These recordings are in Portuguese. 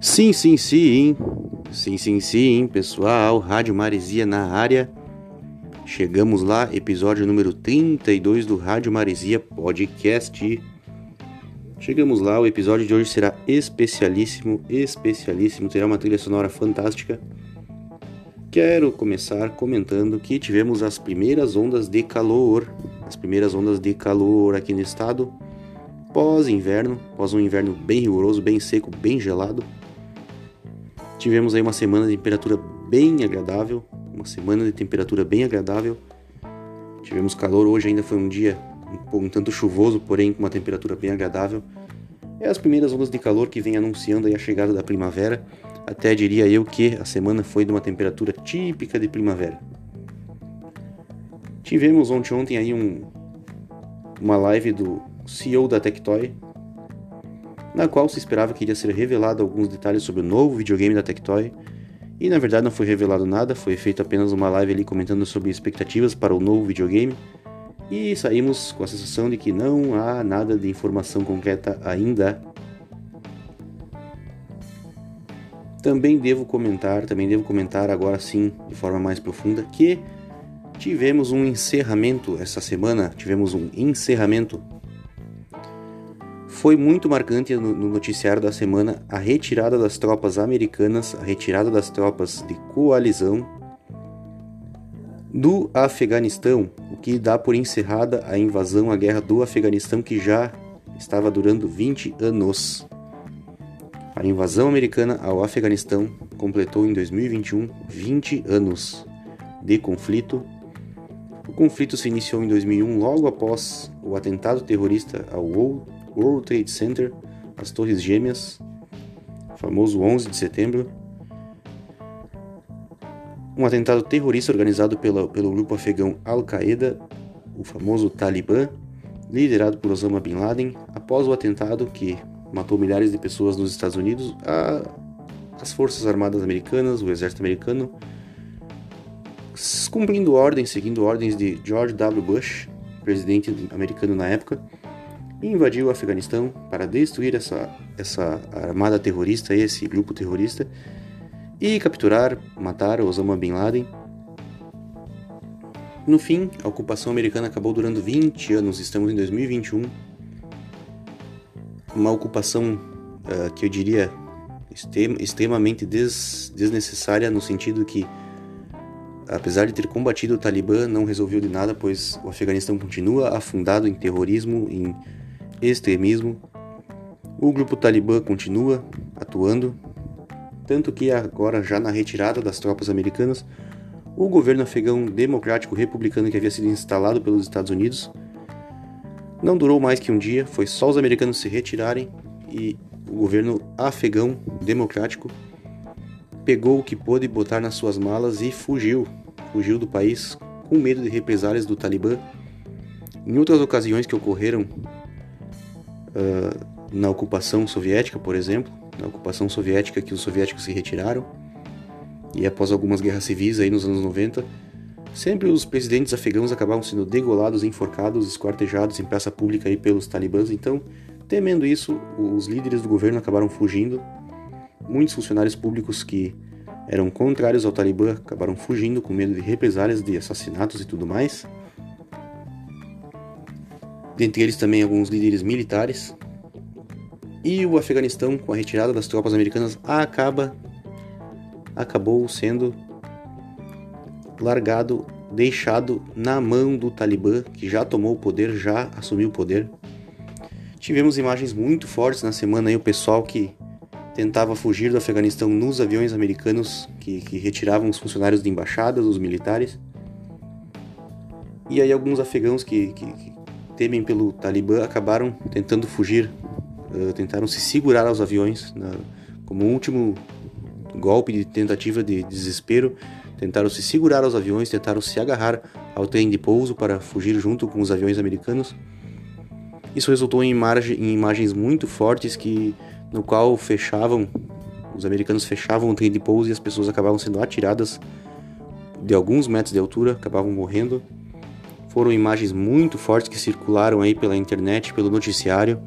Sim, sim, sim. Sim, sim, sim, pessoal. Rádio Maresia na área. Chegamos lá, episódio número 32 do Rádio Maresia Podcast. Chegamos lá, o episódio de hoje será especialíssimo, especialíssimo, terá uma trilha sonora fantástica. Quero começar comentando que tivemos as primeiras ondas de calor, as primeiras ondas de calor aqui no estado, pós-inverno, pós um inverno bem rigoroso, bem seco, bem gelado. Tivemos aí uma semana de temperatura bem agradável, uma semana de temperatura bem agradável. Tivemos calor hoje, ainda foi um dia um, um tanto chuvoso, porém com uma temperatura bem agradável. É as primeiras ondas de calor que vem anunciando a chegada da primavera. Até diria eu que a semana foi de uma temperatura típica de primavera. Tivemos ontem, ontem aí um, uma live do CEO da Tectoy, na qual se esperava que iria ser revelado alguns detalhes sobre o novo videogame da Tectoy, e na verdade não foi revelado nada, foi feita apenas uma live ali comentando sobre expectativas para o novo videogame, e saímos com a sensação de que não há nada de informação concreta ainda. Também devo comentar, também devo comentar agora sim, de forma mais profunda, que tivemos um encerramento essa semana, tivemos um encerramento foi muito marcante no, noticiário da semana a retirada das tropas americanas, a retirada das tropas de coalizão do Afeganistão, o que dá por encerrada a invasão, a guerra do Afeganistão que já estava durando 20 anos. A invasão americana ao Afeganistão completou em 2021 20 anos de conflito. O conflito se iniciou em 2001 logo após o atentado terrorista ao World Trade Center, as Torres Gêmeas, famoso 11 de setembro. Um atentado terrorista organizado pela, pelo grupo afegão Al-Qaeda, o famoso Talibã, liderado por Osama Bin Laden, após o atentado que matou milhares de pessoas nos Estados Unidos, a, as Forças Armadas Americanas, o Exército Americano, cumprindo ordens, seguindo ordens de George W. Bush, presidente americano na época, invadiu o Afeganistão para destruir essa, essa armada terrorista, esse grupo terrorista, e capturar, matar Osama Bin Laden. No fim, a ocupação americana acabou durando 20 anos, estamos em 2021. Uma ocupação uh, que eu diria extremamente des desnecessária, no sentido que, apesar de ter combatido o Talibã, não resolveu de nada, pois o Afeganistão continua afundado em terrorismo, em extremismo. O grupo Talibã continua atuando, tanto que agora, já na retirada das tropas americanas, o governo afegão democrático republicano que havia sido instalado pelos Estados Unidos não durou mais que um dia, foi só os americanos se retirarem e o governo afegão democrático pegou o que pôde botar nas suas malas e fugiu, fugiu do país com medo de represálias do Talibã. Em outras ocasiões que ocorreram uh, na ocupação soviética, por exemplo, na ocupação soviética que os soviéticos se retiraram, e após algumas guerras civis aí nos anos 90, sempre os presidentes afegãos acabavam sendo degolados, enforcados, esquartejados em praça pública aí pelos talibãs. Então, temendo isso, os líderes do governo acabaram fugindo. Muitos funcionários públicos que eram contrários ao Talibã acabaram fugindo com medo de represálias, de assassinatos e tudo mais dentre eles também alguns líderes militares. E o Afeganistão, com a retirada das tropas americanas, acaba acabou sendo largado, deixado na mão do Talibã, que já tomou o poder, já assumiu o poder. Tivemos imagens muito fortes na semana aí, o pessoal que tentava fugir do Afeganistão nos aviões americanos que, que retiravam os funcionários de embaixadas, os militares. E aí alguns afegãos que, que, temem pelo Talibã acabaram tentando fugir, uh, tentaram se segurar aos aviões na, como último golpe de tentativa de desespero. Tentaram se segurar aos aviões, tentaram se agarrar ao trem de pouso para fugir junto com os aviões americanos. Isso resultou em, imagem, em imagens muito fortes que no qual fechavam os americanos fechavam o trem de pouso e as pessoas acabavam sendo atiradas de alguns metros de altura, acabavam morrendo. Foram imagens muito fortes que circularam aí pela internet, pelo noticiário.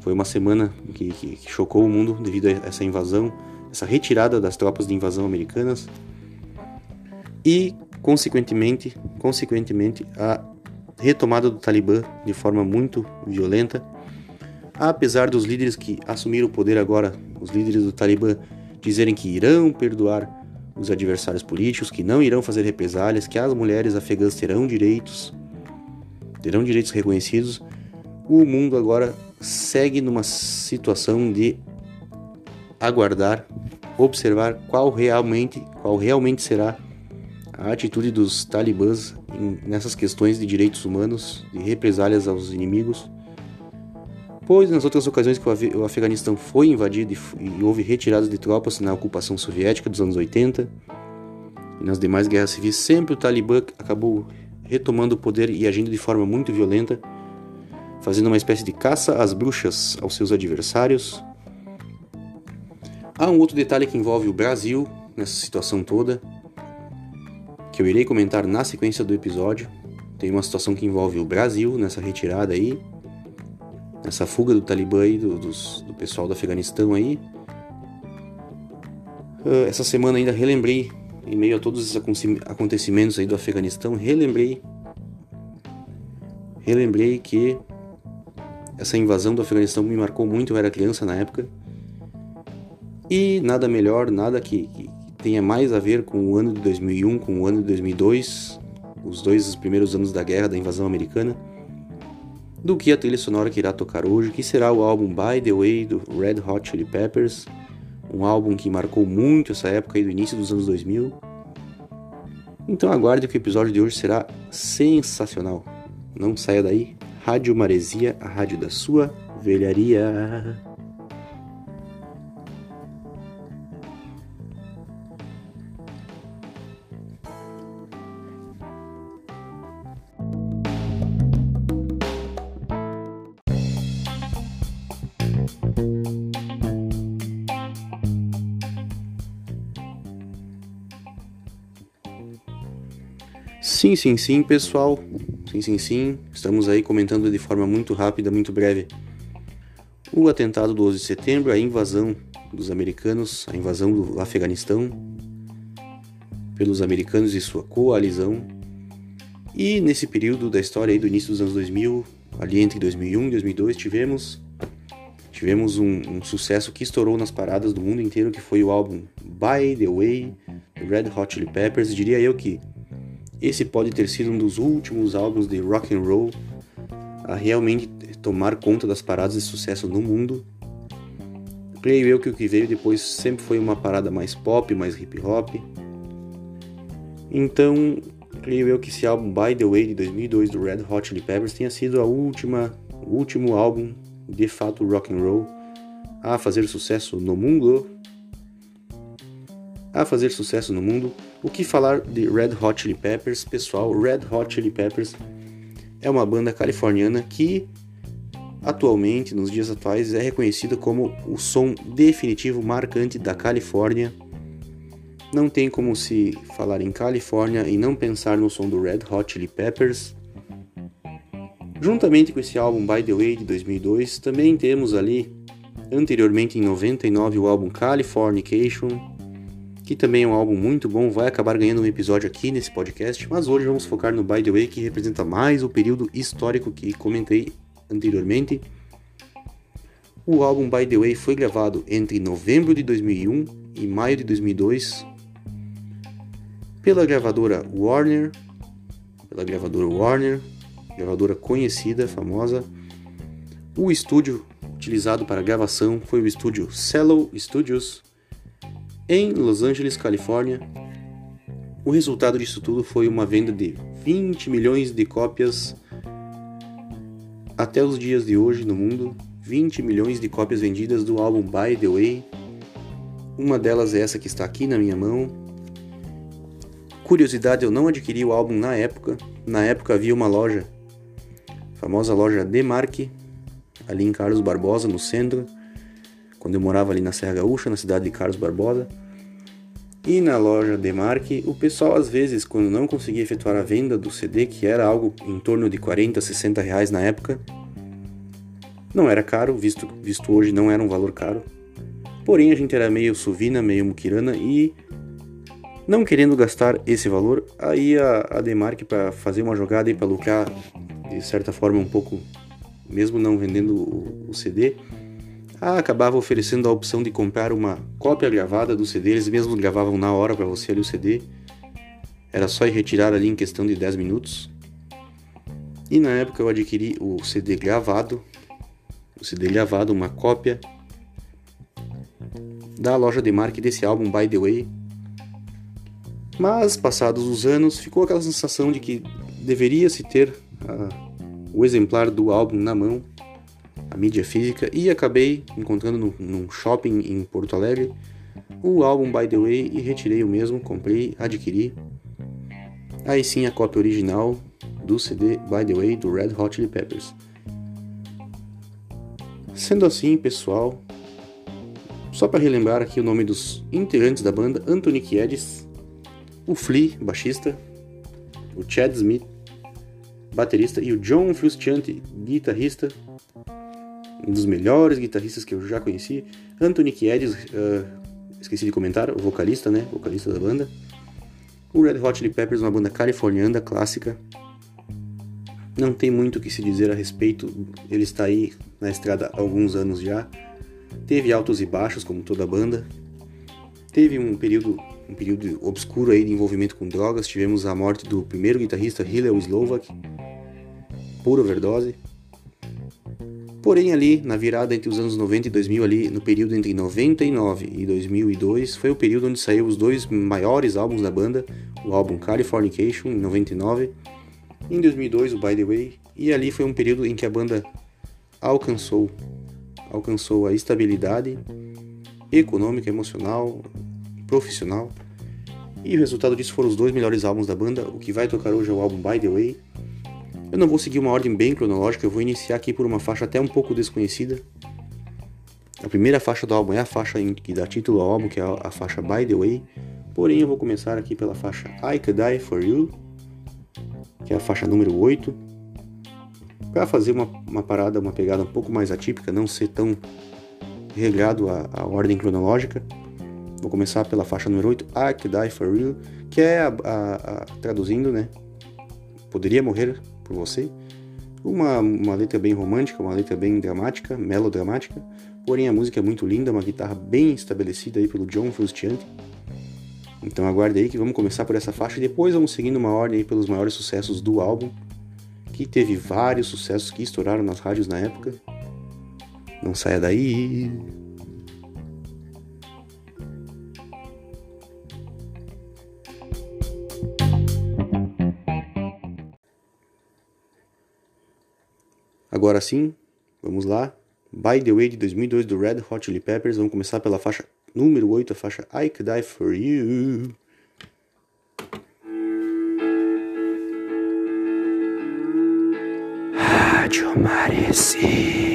Foi uma semana que, que, que chocou o mundo devido a essa invasão, essa retirada das tropas de invasão americanas e, consequentemente, consequentemente, a retomada do Talibã de forma muito violenta. Apesar dos líderes que assumiram o poder agora, os líderes do Talibã, dizerem que irão perdoar os adversários políticos, que não irão fazer represálias, que as mulheres afegãs terão direitos, terão direitos reconhecidos, o mundo agora segue numa situação de aguardar, observar qual realmente, qual realmente será a atitude dos talibãs nessas questões de direitos humanos, de represálias aos inimigos, pois nas outras ocasiões que o Afeganistão foi invadido e, e houve retiradas de tropas na ocupação soviética dos anos 80 e nas demais guerras civis, sempre o Talibã acabou retomando o poder e agindo de forma muito violenta, fazendo uma espécie de caça às bruxas aos seus adversários. Há um outro detalhe que envolve o Brasil nessa situação toda, que eu irei comentar na sequência do episódio. Tem uma situação que envolve o Brasil nessa retirada aí, nessa fuga do Talibã aí, do, dos, do pessoal do Afeganistão aí. Uh, essa semana ainda relembrei, em meio a todos esses acontecimentos aí do Afeganistão, relembrei, relembrei que essa invasão do Afeganistão me marcou muito, eu era criança na época. E nada melhor, nada que, que tenha mais a ver com o ano de 2001, com o ano de 2002, os dois primeiros anos da guerra, da invasão americana, do que a trilha sonora que irá tocar hoje, que será o álbum By the Way do Red Hot Chili Peppers, um álbum que marcou muito essa época aí do início dos anos 2000. Então aguarde que o episódio de hoje será sensacional. Não saia daí. Rádio Maresia, a rádio da sua velharia. Sim, sim, sim, pessoal. Sim, sim, sim. Estamos aí comentando de forma muito rápida, muito breve. O atentado do 11 de setembro, a invasão dos americanos, a invasão do Afeganistão pelos americanos e sua coalizão. E nesse período da história aí do início dos anos 2000, ali entre 2001 e 2002, tivemos tivemos um, um, sucesso que estourou nas paradas do mundo inteiro, que foi o álbum By the Way, do Red Hot Chili Peppers. Diria eu que esse pode ter sido um dos últimos álbuns de rock and roll a realmente tomar conta das paradas de sucesso no mundo. Creio eu que o que veio depois sempre foi uma parada mais pop, mais hip hop. Então, creio eu que esse álbum By the Way de 2002 do Red Hot Chili Peppers tenha sido a última, o último álbum de fato rock and roll a fazer sucesso no mundo. A fazer sucesso no mundo o que falar de Red Hot Chili Peppers? Pessoal, Red Hot Chili Peppers é uma banda californiana que atualmente, nos dias atuais, é reconhecida como o som definitivo marcante da Califórnia. Não tem como se falar em Califórnia e não pensar no som do Red Hot Chili Peppers. Juntamente com esse álbum By the Way de 2002, também temos ali, anteriormente em 99, o álbum Californication, que também é um álbum muito bom, vai acabar ganhando um episódio aqui nesse podcast, mas hoje vamos focar no By The Way, que representa mais o período histórico que comentei anteriormente. O álbum By The Way foi gravado entre novembro de 2001 e maio de 2002 pela gravadora Warner, pela gravadora Warner, gravadora conhecida, famosa. O estúdio utilizado para gravação foi o estúdio Cello Studios, em Los Angeles, Califórnia. O resultado disso tudo foi uma venda de 20 milhões de cópias até os dias de hoje no mundo. 20 milhões de cópias vendidas do álbum By the Way. Uma delas é essa que está aqui na minha mão. Curiosidade, eu não adquiri o álbum na época. Na época havia uma loja, a famosa loja Demarque, ali em Carlos Barbosa, no centro quando eu morava ali na Serra Gaúcha, na cidade de Carlos Barbosa. E na loja Demarque, o pessoal às vezes, quando não conseguia efetuar a venda do CD, que era algo em torno de 40, 60 reais na época, Não era caro, visto, visto hoje não era um valor caro. Porém, a gente era meio suvina, meio muquirana e não querendo gastar esse valor, aí a, a Demark para fazer uma jogada e para lucrar de certa forma um pouco, mesmo não vendendo o, o CD, acabava oferecendo a opção de comprar uma cópia gravada do CD, eles mesmos gravavam na hora para você ali o CD. Era só ir retirar ali em questão de 10 minutos. E na época eu adquiri o CD gravado, o CD gravado, uma cópia da loja de marca desse álbum By The Way. Mas, passados os anos, ficou aquela sensação de que deveria se ter uh, o exemplar do álbum na mão, a mídia física, e acabei encontrando num, num shopping em Porto Alegre o álbum By The Way e retirei o mesmo, comprei, adquiri. Aí sim a cópia original do CD By The Way do Red Hot Chili Peppers. Sendo assim, pessoal, só para relembrar aqui o nome dos integrantes da banda: Anthony Kiedis, o Flea, baixista, o Chad Smith, baterista, e o John Frusciante, guitarrista, um dos melhores guitarristas que eu já conheci. Anthony Kiedis, uh, esqueci de comentar, o vocalista, né? Vocalista da banda. O Red Hot Chili Peppers, uma banda californiana clássica. Não tem muito o que se dizer a respeito, ele está aí na estrada há alguns anos já. Teve altos e baixos, como toda banda. Teve um período, um período obscuro aí de envolvimento com drogas. Tivemos a morte do primeiro guitarrista, Hillel Slovak, por overdose. Porém, ali, na virada entre os anos 90 e 2000, ali, no período entre 99 e 2002, foi o período onde saiu os dois maiores álbuns da banda, o álbum Californication, em 99, e em 2002 o By The Way, e ali foi um período em que a banda alcançou alcançou a estabilidade econômica, emocional, profissional. E o resultado disso foram os dois melhores álbuns da banda. O que vai tocar hoje é o álbum By The Way. Eu não vou seguir uma ordem bem cronológica, eu vou iniciar aqui por uma faixa até um pouco desconhecida. A primeira faixa do álbum é a faixa que dá título ao álbum, que é a faixa By The Way. Porém, eu vou começar aqui pela faixa I Could Die For You, que é a faixa número 8 para fazer uma, uma parada, uma pegada um pouco mais atípica, não ser tão regrado à, ordem cronológica. Vou começar pela faixa número 8, I Could Die For You, que é, a, a, a, traduzindo, né? Poderia morrer por você. Uma, uma letra bem romântica, uma letra bem dramática, melodramática. Porém, a música é muito linda, uma guitarra bem estabelecida aí pelo John Frusciante. Então aguarde aí que vamos começar por essa faixa e depois vamos seguindo uma ordem aí pelos maiores sucessos do álbum que teve vários sucessos que estouraram nas rádios na época. Não saia daí. Agora sim, vamos lá. By the Way de 2002 do Red Hot Chili Peppers. Vamos começar pela faixa número 8, a faixa I Could Die For You. Rádio Maresia.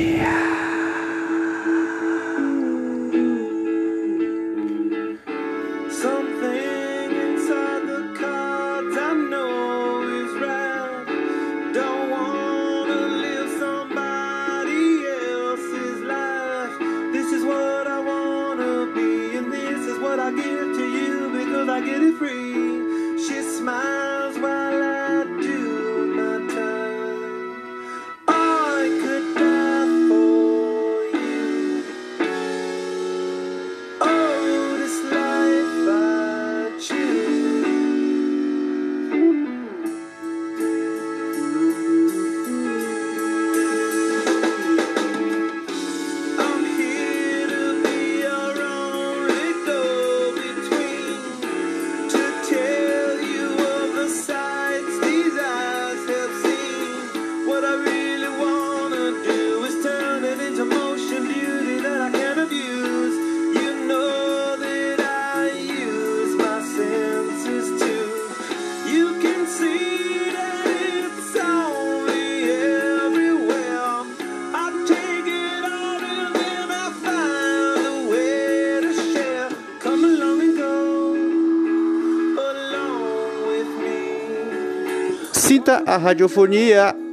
A radiofonia.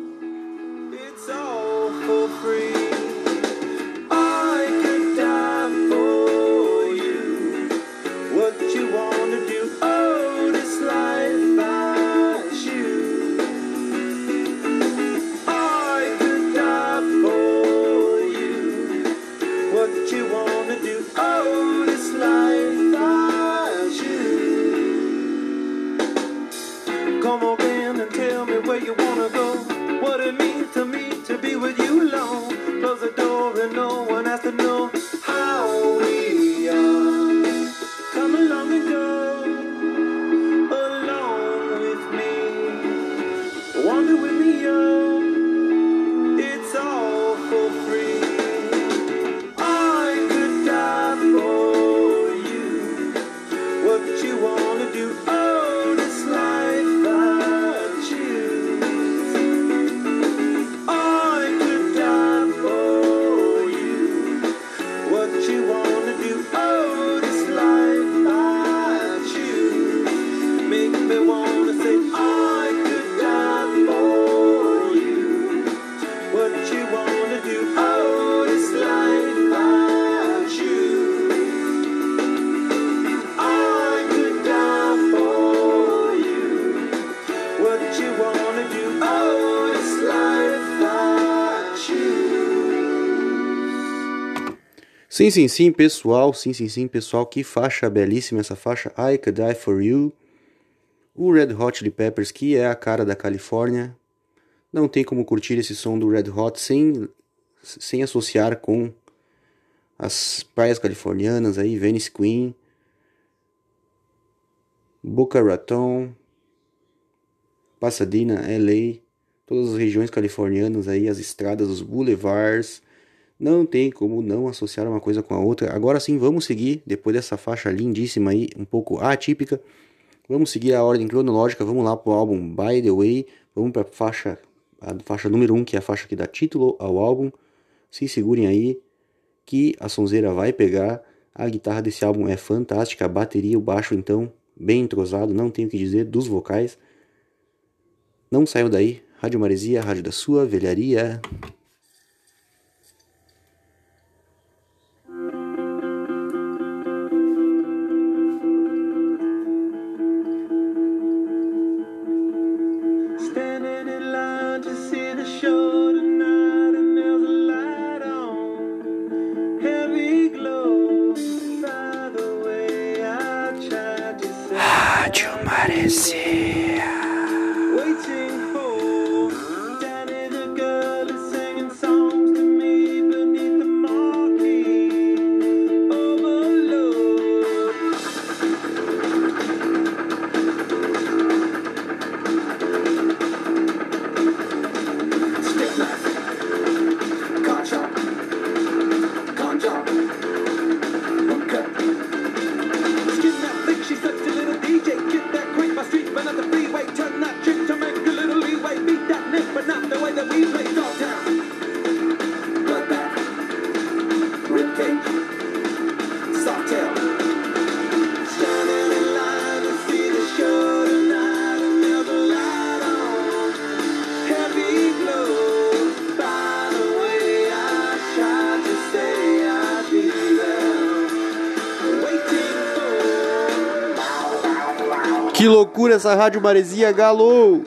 Sim, sim, sim, pessoal. Sim, sim, sim, pessoal. Que faixa belíssima essa faixa. I Could Die For You. O Red Hot Chili Peppers, que é a cara da Califórnia. Não tem como curtir esse som do Red Hot sem, sem associar com as praias californianas aí, Venice Queen, Boca Raton, Pasadena, LA, todas as regiões californianas aí, as estradas, os boulevards. Não tem como não associar uma coisa com a outra. Agora sim, vamos seguir, depois dessa faixa lindíssima aí, um pouco atípica. Vamos seguir a ordem cronológica, vamos lá pro álbum By The Way. Vamos pra faixa, a faixa número 1, um, que é a faixa que dá título ao álbum. Se segurem aí, que a sonzeira vai pegar. A guitarra desse álbum é fantástica, a bateria, o baixo então, bem entrosado, não tenho o que dizer dos vocais. Não saiam daí, Rádio Maresia, Rádio da Sua Velharia. Loucura essa Rádio Maresia, galo!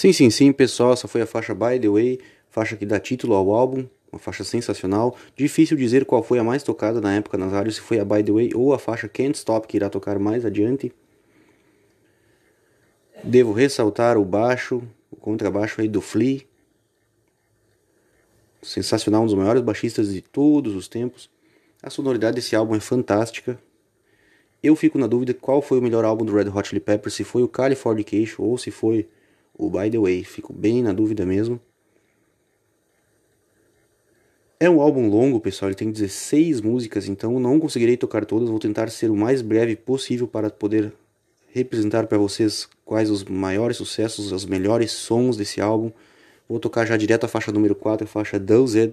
Sim, sim, sim, pessoal, essa foi a faixa By The Way, faixa que dá título ao álbum, uma faixa sensacional. Difícil dizer qual foi a mais tocada na época nas rádios, se foi a By The Way ou a faixa Can't Stop, que irá tocar mais adiante. Devo ressaltar o baixo, o contrabaixo aí do Flea. Sensacional, um dos maiores baixistas de todos os tempos. A sonoridade desse álbum é fantástica. Eu fico na dúvida qual foi o melhor álbum do Red Hot Chili Peppers, se foi o Californication ou se foi o By The Way. Fico bem na dúvida mesmo. É um álbum longo, pessoal, ele tem 16 músicas, então não conseguirei tocar todas. Vou tentar ser o mais breve possível para poder representar para vocês quais os maiores sucessos, os melhores sons desse álbum. Vou tocar já direto a faixa número 4, a faixa Dozed.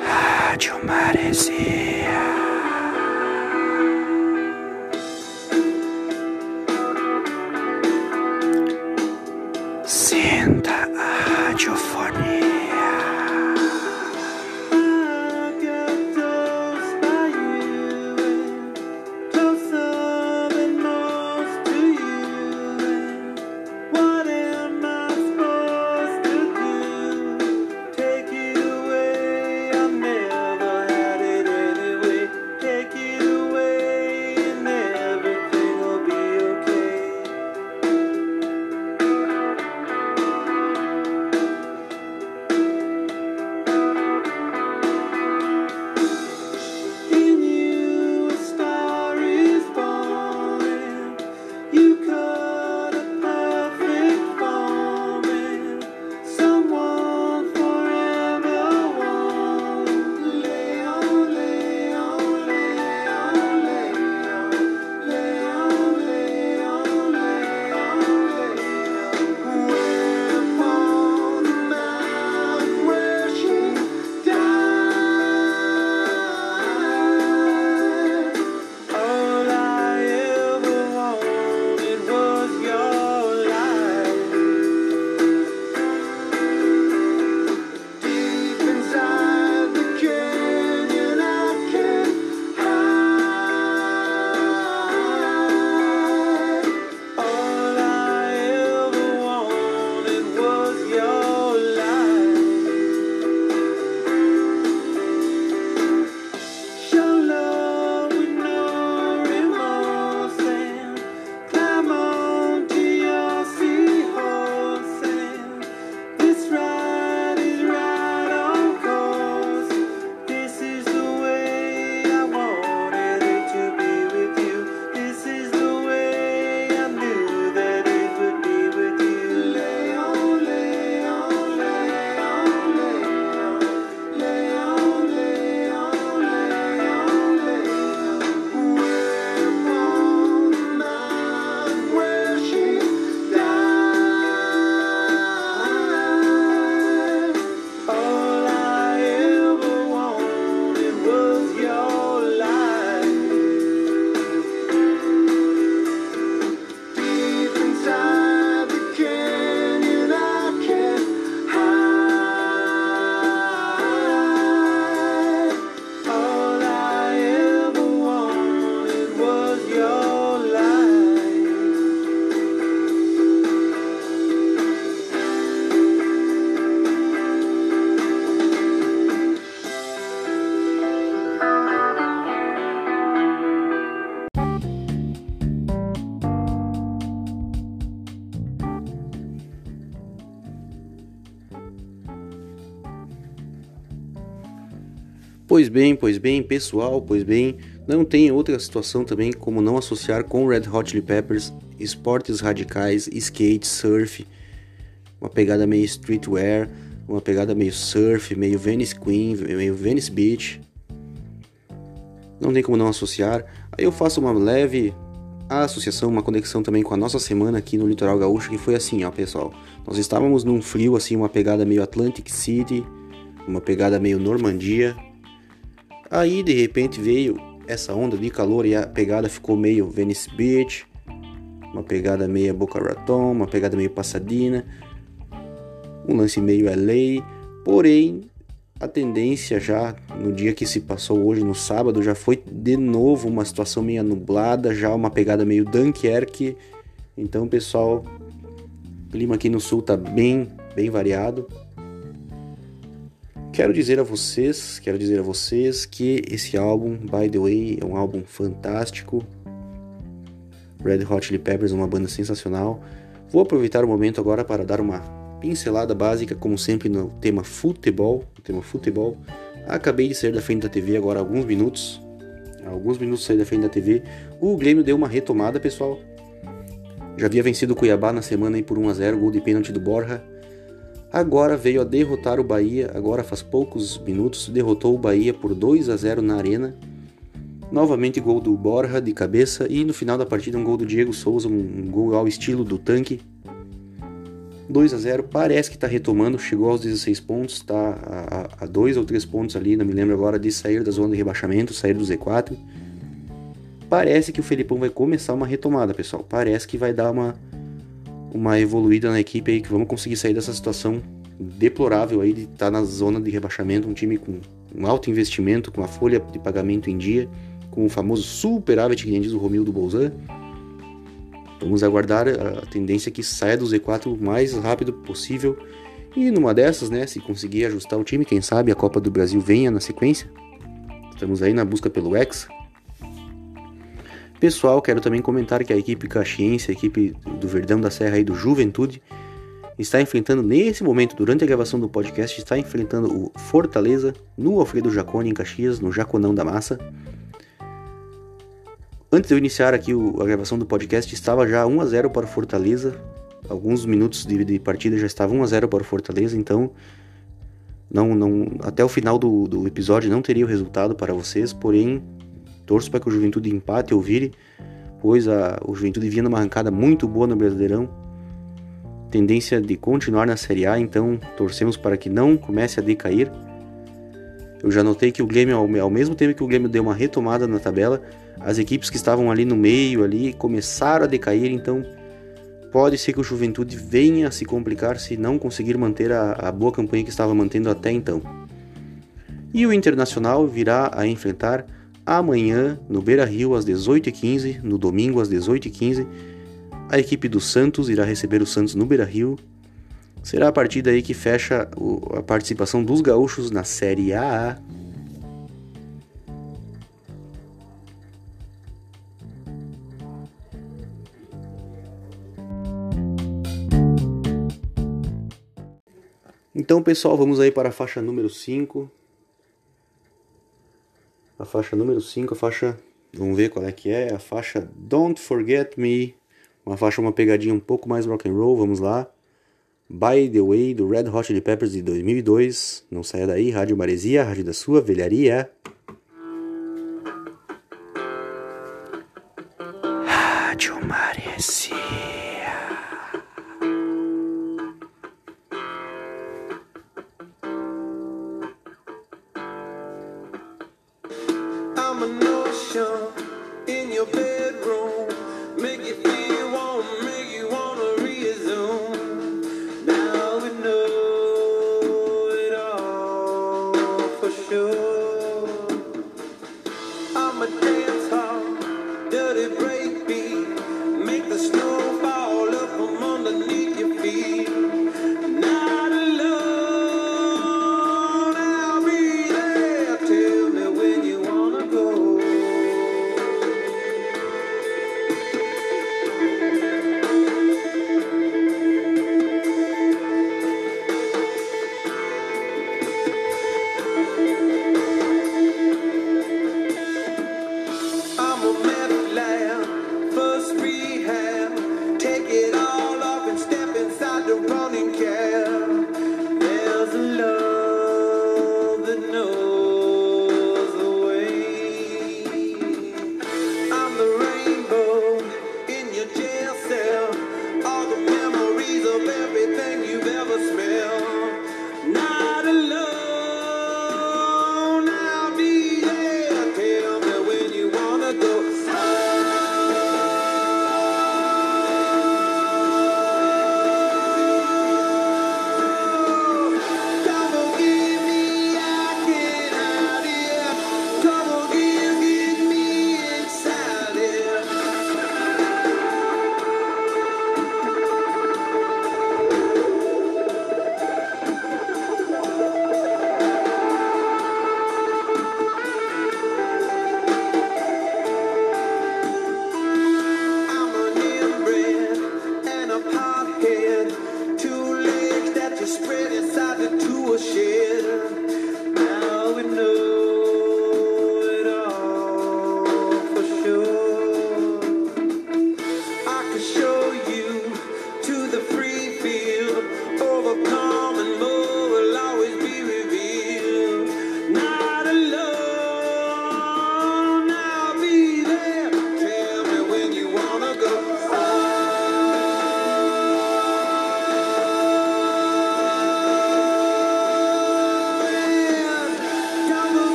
Rádio Maresia. Sinta a radiofonia. Pois bem, pessoal, pois bem, não tem outra situação também como não associar com Red Hot Chili Peppers esportes radicais, skate, surf, uma pegada meio streetwear, uma pegada meio surf, meio Venice Queen, meio Venice Beach. Não tem como não associar. Aí eu faço uma leve associação, uma conexão também com a nossa semana aqui no Litoral Gaúcho, que foi assim, ó, pessoal. Nós estávamos num frio assim, uma pegada meio Atlantic City, uma pegada meio Normandia, Aí de repente veio essa onda de calor e a pegada ficou meio Venice Beach, uma pegada meio Boca Raton, uma pegada meio Passadina, um lance meio LA, porém a tendência já no dia que se passou hoje, no sábado, já foi de novo uma situação meio nublada, já uma pegada meio Dunkerque. Então, pessoal, o clima aqui no sul tá bem, bem variado. Quero dizer a vocês, quero dizer a vocês que esse álbum, by the way, é um álbum fantástico. Red Hot Chili Peppers é uma banda sensacional. Vou aproveitar o momento agora para dar uma pincelada básica, como sempre, no tema futebol. No tema futebol. Acabei de sair da frente da TV agora há alguns minutos. Há alguns minutos saí da frente da TV. O Grêmio deu uma retomada, pessoal. Já havia vencido o Cuiabá na semana aí por 1 a 0 gol de pênalti do Borja. Agora veio a derrotar o Bahia, agora faz poucos minutos, derrotou o Bahia por 2 a 0 na Arena. Novamente gol do Borja de cabeça e no final da partida um gol do Diego Souza, um gol ao estilo do tanque. 2 a 0 parece que está retomando, chegou aos 16 pontos, está a 2 ou 3 pontos ali, não me lembro agora, de sair da zona de rebaixamento, sair do Z4. Parece que o Felipão vai começar uma retomada, pessoal. Parece que vai dar uma, uma evoluída na equipe aí, que vamos conseguir sair dessa situação deplorável aí de estar tá na zona de rebaixamento, um time com um alto investimento, com a folha de pagamento em dia, com o famoso superávit que diz o Romildo Bolzan. Vamos aguardar a tendência que saia do Z4 o mais rápido possível. E numa dessas, né, se conseguir ajustar o time, quem sabe a Copa do Brasil venha na sequência. Estamos aí na busca pelo Hexa. Pessoal, quero também comentar que a equipe caxiense, a equipe do Verdão da Serra e do Juventude, está enfrentando nesse momento, durante a gravação do podcast, está enfrentando o Fortaleza no Alfredo Jacone em Caxias, no Jaconão da Massa. Antes de eu iniciar aqui a gravação do podcast, estava já 1 a 0 para o Fortaleza. Alguns minutos de, de partida já estava 1 a 0 para o Fortaleza, então não, não, até o final do, do episódio não teria o resultado para vocês, porém Torço para que o Juventude empate ou vire, pois a, o Juventude vinha numa arrancada muito boa no Brasileirão. Tendência de continuar na Série A, então torcemos para que não comece a decair. Eu já notei que o Grêmio, ao, mesmo tempo que o Grêmio deu uma retomada na tabela, as equipes que estavam ali no meio ali começaram a decair, então pode ser que o Juventude venha a se complicar se não conseguir manter a, a boa campanha que estava mantendo até então. E o Internacional virá a enfrentar amanhã no Beira Rio às 18h15, no domingo às 18h15. A equipe do Santos irá receber o Santos no Beira Rio. Será a partida aí que fecha a participação dos gaúchos na Série A. Então, pessoal, vamos aí para a faixa número 5 a faixa número 5, a faixa, vamos ver qual é que é, a faixa Don't Forget Me, uma faixa, uma pegadinha um pouco mais rock and roll, vamos lá. By the Way, do Red Hot Chili Peppers de 2002, não saia daí, Rádio Maresia, Rádio da Sua Velharia. In your bedroom. Make you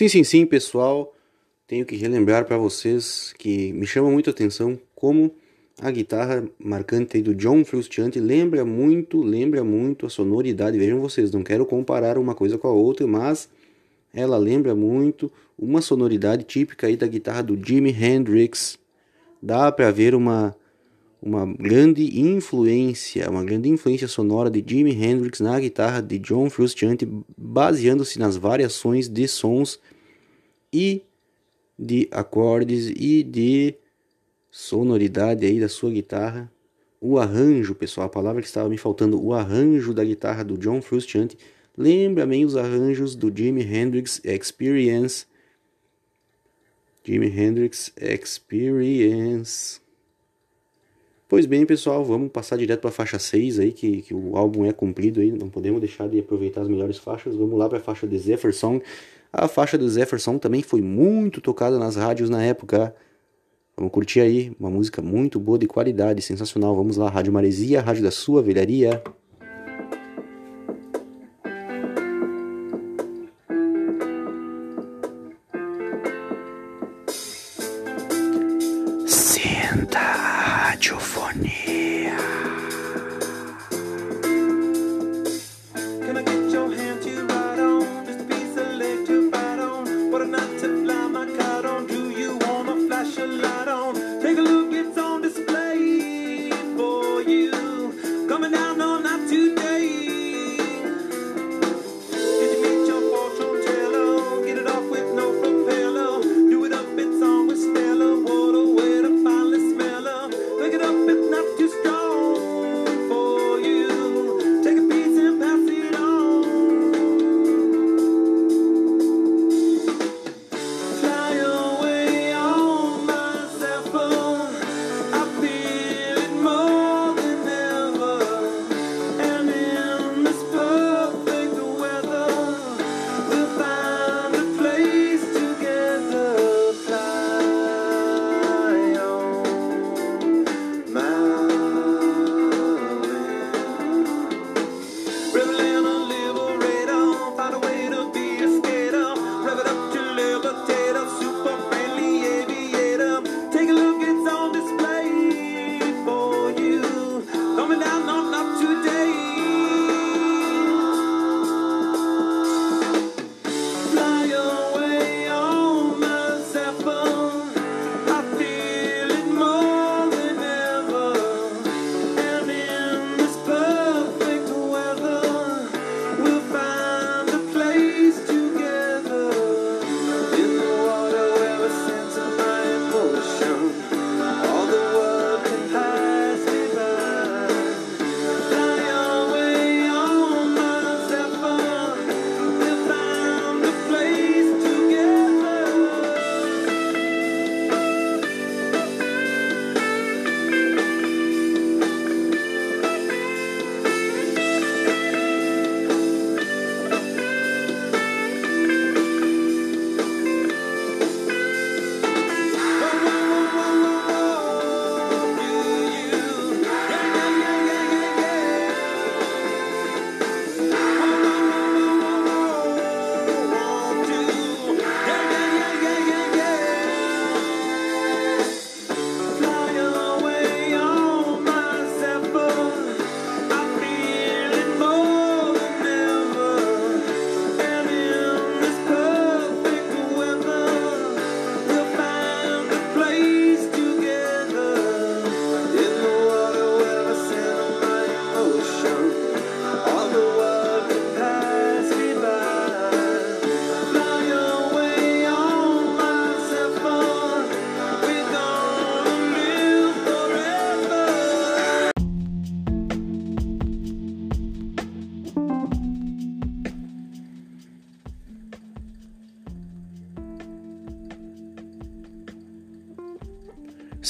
Sim, sim, sim, pessoal. Tenho que relembrar para vocês que me chama muito a atenção como a guitarra marcante do John Frusciante lembra muito, lembra muito a sonoridade. Vejam vocês, não quero comparar uma coisa com a outra, mas ela lembra muito uma sonoridade típica aí da guitarra do Jimi Hendrix. Dá para ver uma uma grande influência, uma grande influência sonora de Jimi Hendrix na guitarra de John Frusciante, baseando-se nas variações de sons e de acordes e de sonoridade aí da sua guitarra. O arranjo, pessoal, a palavra que estava me faltando, o arranjo da guitarra do John Frusciante lembra bem os arranjos do Jimi Hendrix Experience. Jimi Hendrix Experience. Pois bem, pessoal, vamos passar direto para a faixa 6 aí, que, que o álbum é comprido aí, não podemos deixar de aproveitar as melhores faixas. Vamos lá para a faixa de Zephyr Song. A faixa do Zephyr Song também foi muito tocada nas rádios na época. Vamos curtir aí, uma música muito boa de qualidade, sensacional. Vamos lá, Rádio Maresia, Rádio da Sua Velharia.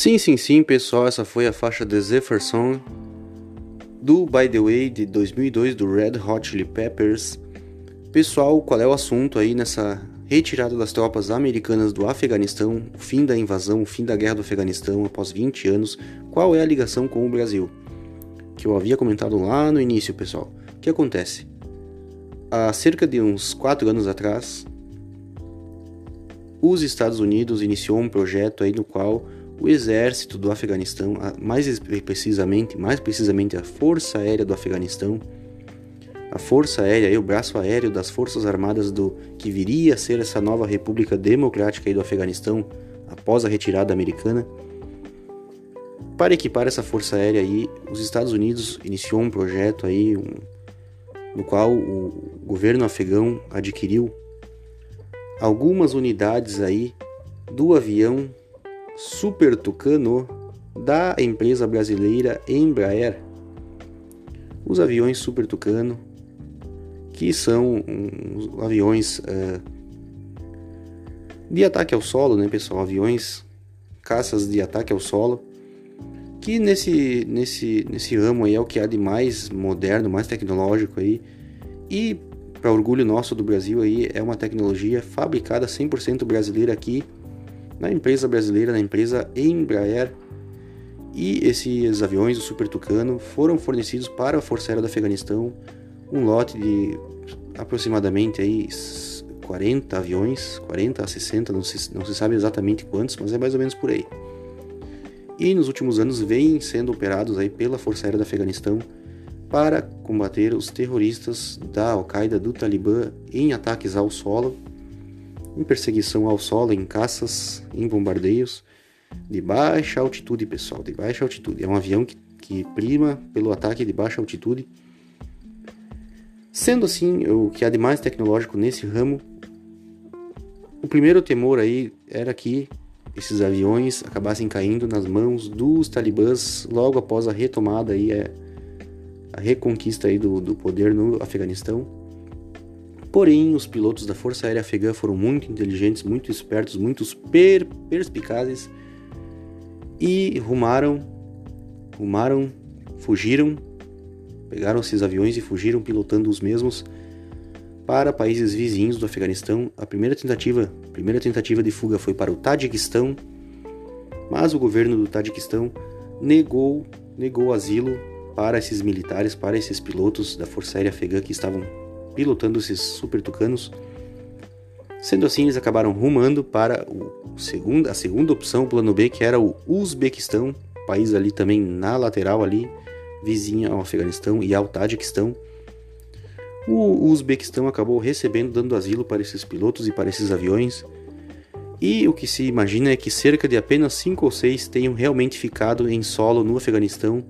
Sim, sim, sim, pessoal, essa foi a faixa The Zephyr Song do By The Way de 2002 do Red Hot Chili Peppers. Pessoal, qual é o assunto aí nessa retirada das tropas americanas do Afeganistão, fim da invasão, fim da guerra do Afeganistão após 20 anos? Qual é a ligação com o Brasil? Que eu havia comentado lá no início, pessoal. O que acontece? Há cerca de uns 4 anos atrás, os Estados Unidos iniciou um projeto aí no qual o exército do Afeganistão, mais precisamente, mais precisamente a Força Aérea do Afeganistão, a Força Aérea, o braço aéreo das Forças Armadas do que viria a ser essa nova República Democrática do Afeganistão após a retirada americana. Para equipar essa Força Aérea aí, os Estados Unidos iniciou um projeto aí um, no qual o governo afegão adquiriu algumas unidades aí do avião Super Tucano da empresa brasileira Embraer. Os aviões Super Tucano, que são aviões uh, de ataque ao solo, né, pessoal? Aviões, caças de ataque ao solo, que nesse, nesse, nesse ramo aí é o que há de mais moderno, mais tecnológico aí. E para orgulho nosso do Brasil aí, é uma tecnologia fabricada 100% brasileira aqui na empresa brasileira, na empresa Embraer. E esses aviões, o Super Tucano, foram fornecidos para a Força Aérea do Afeganistão, um lote de aproximadamente aí 40 aviões, 40 a 60, não se, não se sabe exatamente quantos, mas é mais ou menos por aí. E nos últimos anos vêm sendo operados aí pela Força Aérea do Afeganistão para combater os terroristas da Al-Qaeda do Talibã em ataques ao solo em perseguição ao solo, em caças, em bombardeios de baixa altitude, pessoal, de baixa altitude. É um avião que, que prima pelo ataque de baixa altitude. Sendo assim, o que há de mais tecnológico nesse ramo, o primeiro temor aí era que esses aviões acabassem caindo nas mãos dos talibãs logo após a retomada aí, a, a reconquista aí do, do poder no Afeganistão. Porém, os pilotos da Força Aérea Afegã foram muito inteligentes, muito espertos, muito per perspicazes e rumaram, rumaram, fugiram, pegaram esses aviões e fugiram pilotando os mesmos para países vizinhos do Afeganistão. A primeira tentativa, a primeira tentativa de fuga foi para o Tadiquistão, mas o governo do Tadiquistão negou, negou asilo para esses militares, para esses pilotos da Força Aérea Afegã que estavam pilotando esses super tucanos. Sendo assim, eles acabaram rumando para o segundo, a segunda opção, o plano B, que era o Uzbequistão, país ali também na lateral ali, vizinha ao Afeganistão e ao Tajiquistão. O Uzbequistão acabou recebendo, dando asilo para esses pilotos e para esses aviões. E o que se imagina é que cerca de apenas 5 ou 6 tenham realmente ficado em solo no Afeganistão.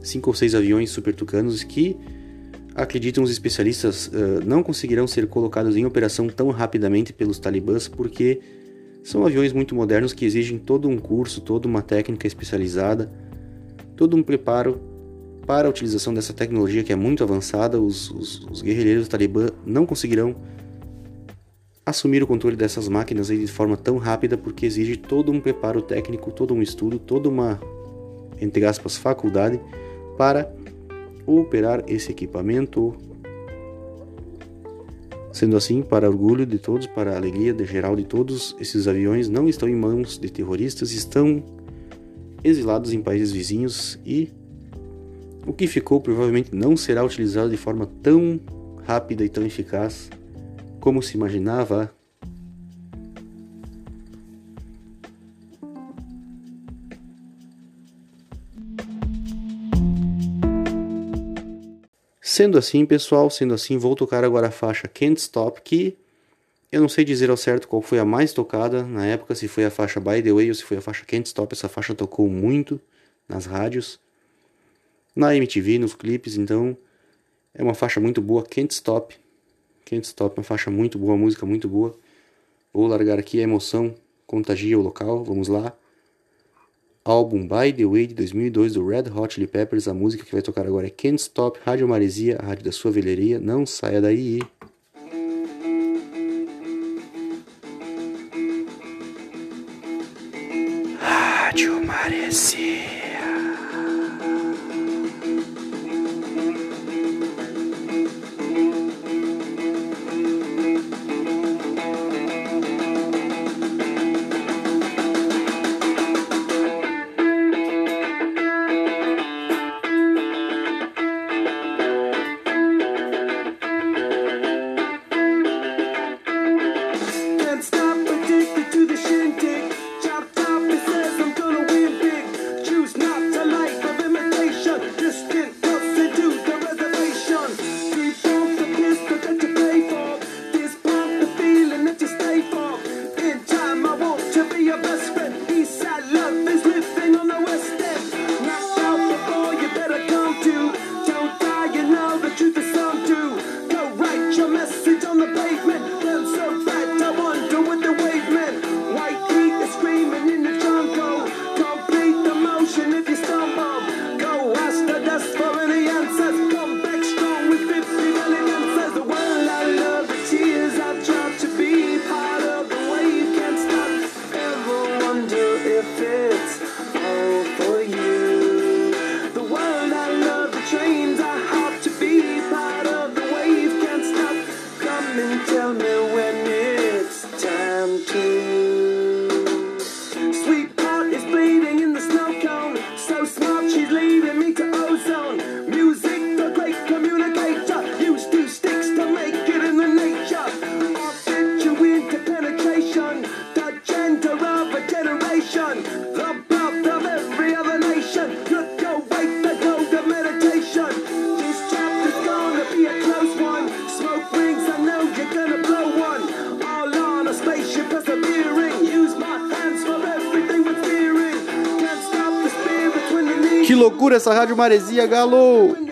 5 ou 6 aviões super tucanos que acreditam os especialistas, uh, não conseguirão ser colocados em operação tão rapidamente pelos talibãs porque são aviões muito modernos que exigem todo um curso, toda uma técnica especializada, todo um preparo para a utilização dessa tecnologia que é muito avançada. Os, os, os guerrilheiros talibã não conseguirão assumir o controle dessas máquinas de forma tão rápida porque exige todo um preparo técnico, todo um estudo, toda uma, entre aspas, faculdade para operar esse equipamento. Sendo assim, para orgulho de todos, para alegria de geral de todos, esses aviões não estão em mãos de terroristas, estão exilados em países vizinhos e o que ficou provavelmente não será utilizado de forma tão rápida e tão eficaz como se imaginava Sendo assim, pessoal, sendo assim, vou tocar agora a faixa Can't Stop, que eu não sei dizer ao certo qual foi a mais tocada na época, se foi a faixa By The Way ou se foi a faixa Can't Stop. Essa faixa tocou muito nas rádios, na MTV, nos clipes, então é uma faixa muito boa, Can't Stop. Can't Stop, uma faixa muito boa, música muito boa. Vou largar aqui a emoção, contagia o local, vamos lá álbum By The Way de 2002 do Red Hot Chili Peppers. A música que vai tocar agora é Can't Stop, Rádio Maresia, a rádio da sua velharia. Não saia daí. Rádio Maresia. Essa Rádio Maresia, galo!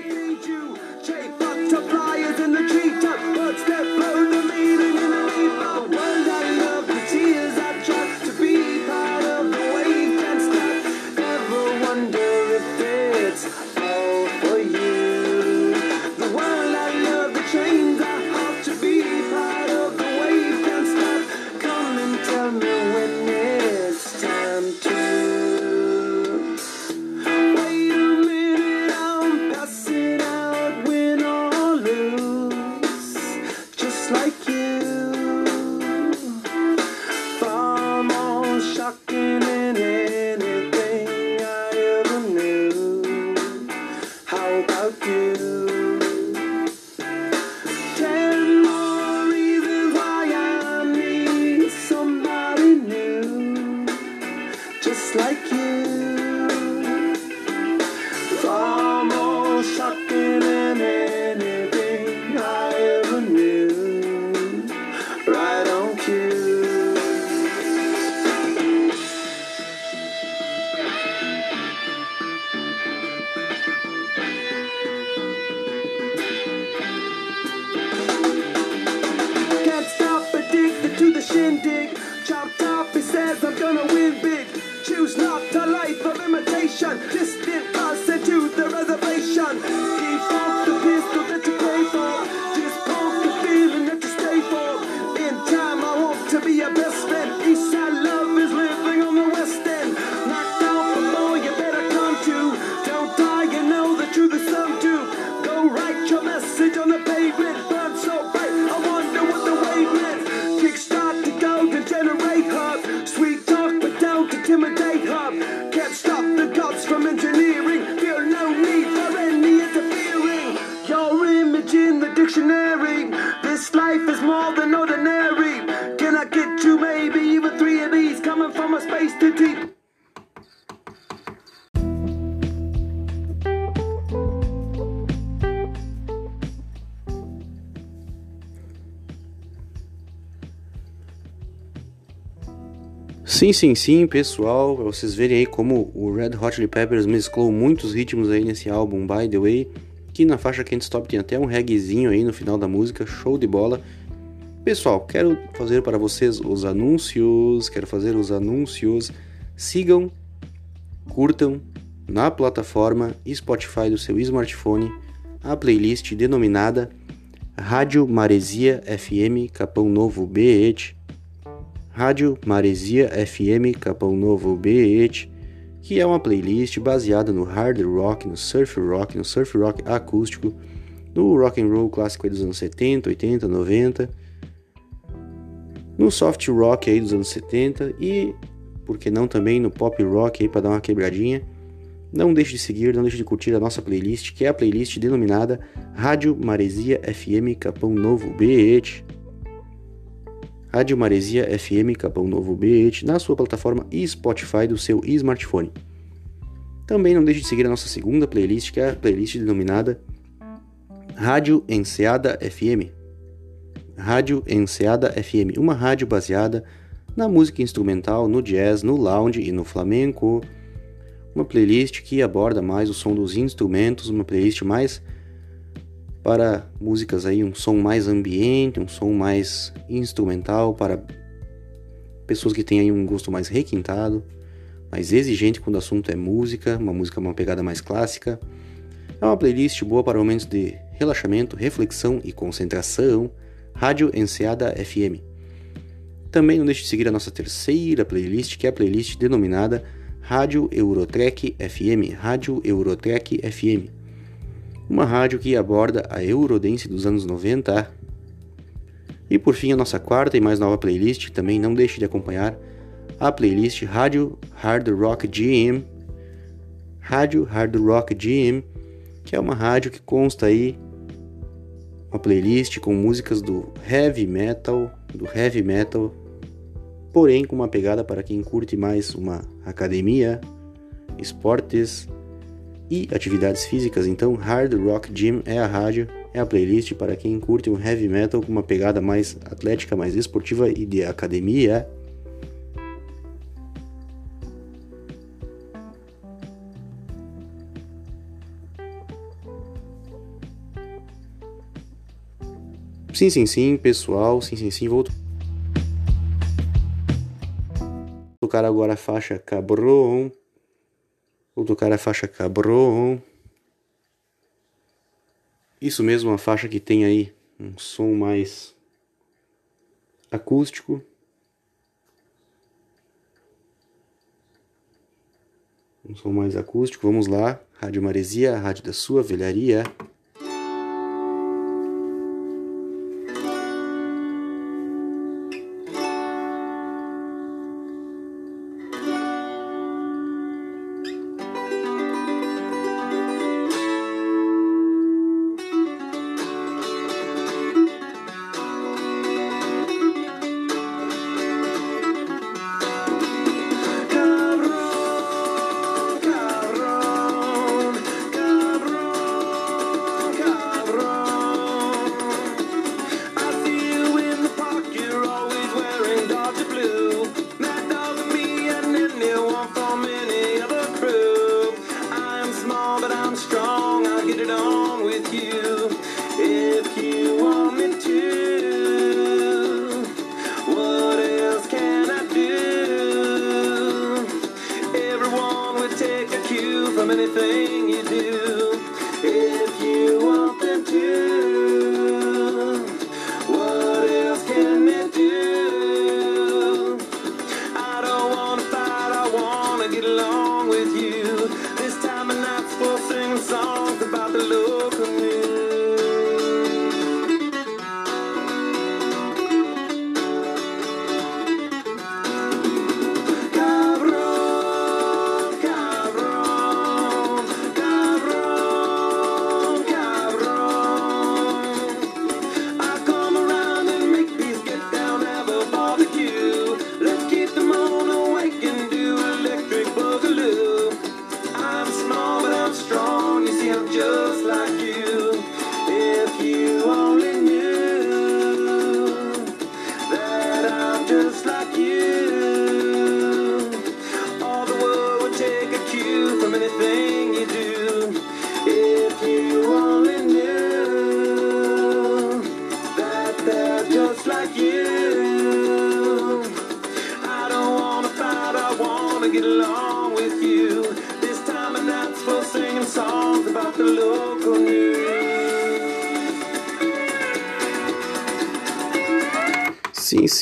Sim, sim, sim, pessoal, pra vocês verem aí como o Red Hot Chili Peppers mesclou muitos ritmos aí nesse álbum By The Way, que na faixa Can't Stop tem até um reggaezinho aí no final da música, show de bola. Pessoal, quero fazer para vocês os anúncios, quero fazer os anúncios, sigam, curtam na plataforma Spotify do seu smartphone a playlist denominada Rádio Maresia FM Capão Novo BET Rádio Maresia FM Capão Novo BET, que é uma playlist baseada no hard rock, no surf rock, no surf rock acústico, no rock and roll clássico dos anos 70, 80, 90, no soft rock aí dos anos 70 e, por que não também no pop rock aí para dar uma quebradinha. Não deixe de seguir, não deixe de curtir a nossa playlist, que é a playlist denominada Rádio Maresia FM Capão Novo BET. Rádio Maresia FM Capão Novo BET na sua plataforma e Spotify do seu smartphone. Também não deixe de seguir a nossa segunda playlist, que é a playlist denominada Rádio Enseada FM. Rádio Enseada FM, uma rádio baseada na música instrumental, no jazz, no lounge e no flamenco. Uma playlist que aborda mais o som dos instrumentos, uma playlist mais para músicas aí, um som mais ambiente, um som mais instrumental para pessoas que têm aí um gosto mais requintado, mais exigente quando o assunto é música, uma música uma pegada mais clássica. É uma playlist boa para momentos de relaxamento, reflexão e concentração. Rádio Enseada FM. Também não deixe de seguir a nossa terceira playlist, que é a playlist denominada Rádio Eurotrek FM. Rádio Eurotrek FM uma rádio que aborda a Eurodance dos anos 90. E por fim, a nossa quarta e mais nova playlist, também não deixe de acompanhar a playlist Rádio Hard Rock GM. Rádio Hard Rock GM, que é uma rádio que consta aí uma playlist com músicas do heavy metal, do heavy metal, porém com uma pegada para quem curte mais uma academia, esportes, e atividades físicas, então Hard Rock Gym é a rádio, é a playlist para quem curte um heavy metal com uma pegada mais atlética, mais esportiva e de academia. Sim, sim, sim, pessoal, sim, sim, sim, voltou. Tocar agora a faixa Cabron. Vou tocar a faixa Cabron. Isso mesmo, uma faixa que tem aí um som mais acústico. Um som mais acústico. Vamos lá. Rádio Maresia, rádio da sua velharia.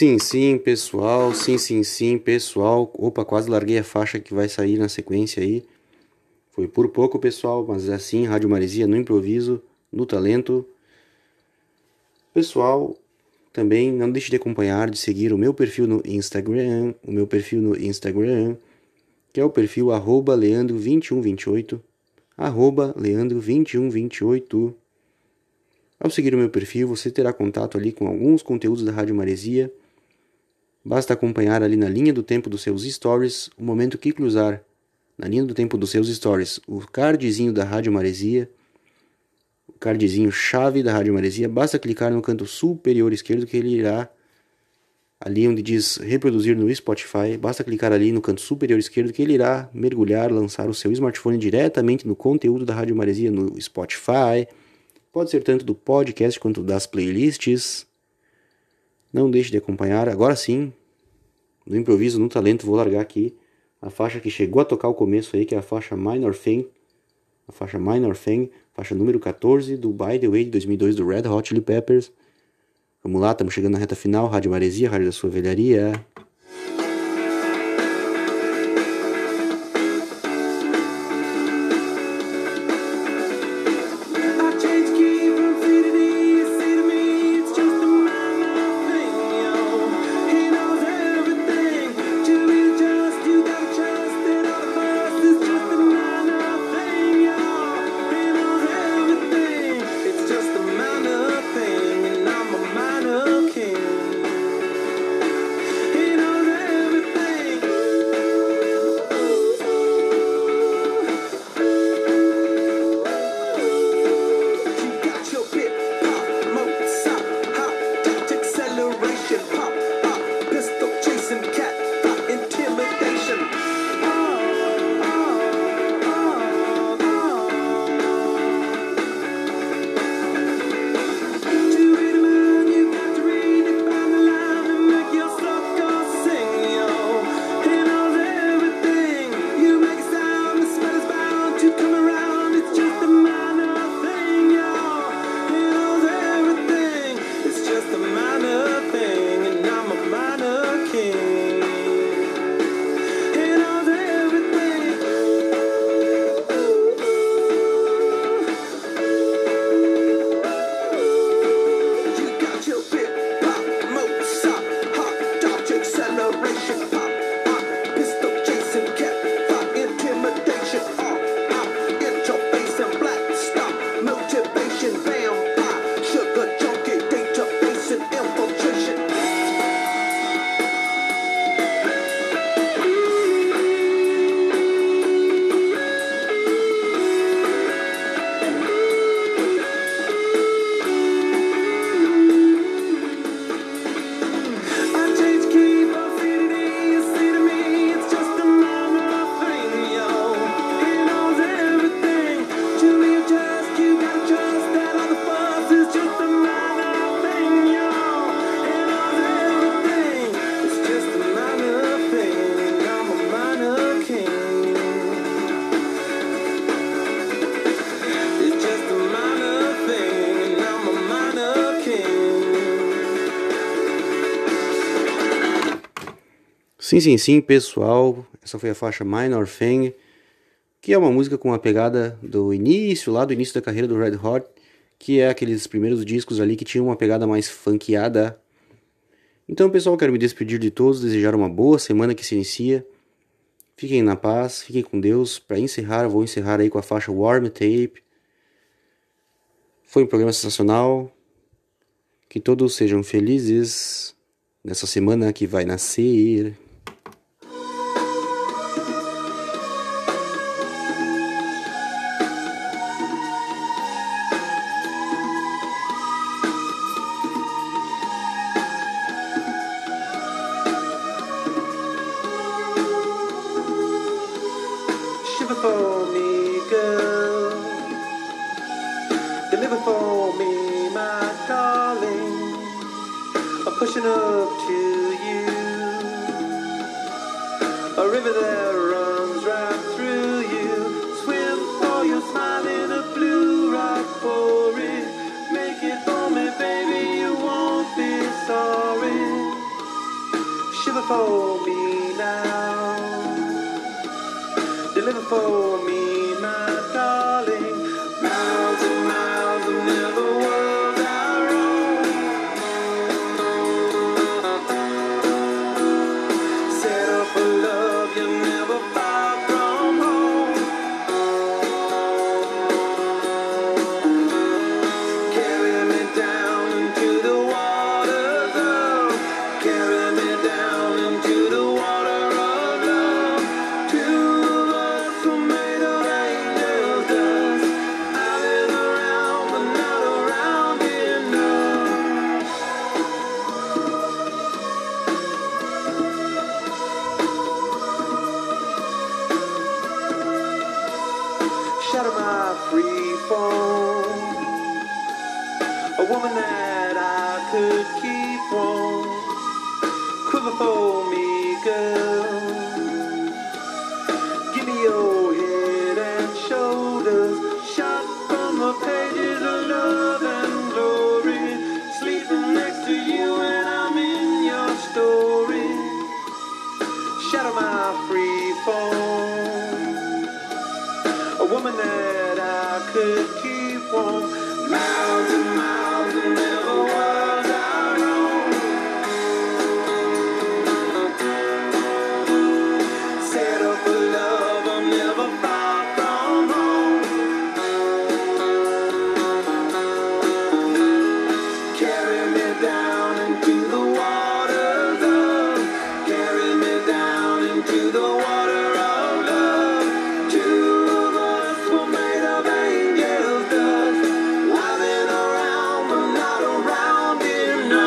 Sim, sim, pessoal. Sim, sim, sim, pessoal. Opa, quase larguei a faixa que vai sair na sequência aí. Foi por pouco, pessoal, mas é assim, Rádio Maresia no improviso, no talento. Pessoal, também não deixe de acompanhar, de seguir o meu perfil no Instagram, o meu perfil no Instagram, que é o perfil arroba leandro2128, arroba leandro2128. Ao seguir o meu perfil, você terá contato ali com alguns conteúdos da Rádio Maresia. Basta acompanhar ali na linha do tempo dos seus stories o momento que cruzar na linha do tempo dos seus stories o cardzinho da Rádio Maresia, o cardzinho chave da Rádio Maresia. Basta clicar no canto superior esquerdo que ele irá ali onde diz reproduzir no Spotify. Basta clicar ali no canto superior esquerdo que ele irá mergulhar, lançar o seu smartphone diretamente no conteúdo da Rádio Maresia no Spotify. Pode ser tanto do podcast quanto das playlists. Não deixe de acompanhar. Agora sim, no improviso, no talento, vou largar aqui a faixa que chegou a tocar o começo aí, que é a faixa Minor Thing. A faixa Minor Thing, faixa número 14 do By The Way de 2002 do Red Hot Chili Peppers. Vamos lá, estamos chegando na reta final. Rádio Maresia, Rádio da sua velharia. Sim, sim, sim, pessoal. Essa foi a faixa Minor Thing, que é uma música com a pegada do início, lá do início da carreira do Red Hot, que é aqueles primeiros discos ali que tinham uma pegada mais funkeada. Então, pessoal, quero me despedir de todos, desejar uma boa semana que se inicia. Fiquem na paz, fiquem com Deus. Para encerrar, vou encerrar aí com a faixa Warm Tape. Foi um programa sensacional. Que todos sejam felizes nessa semana que vai nascer.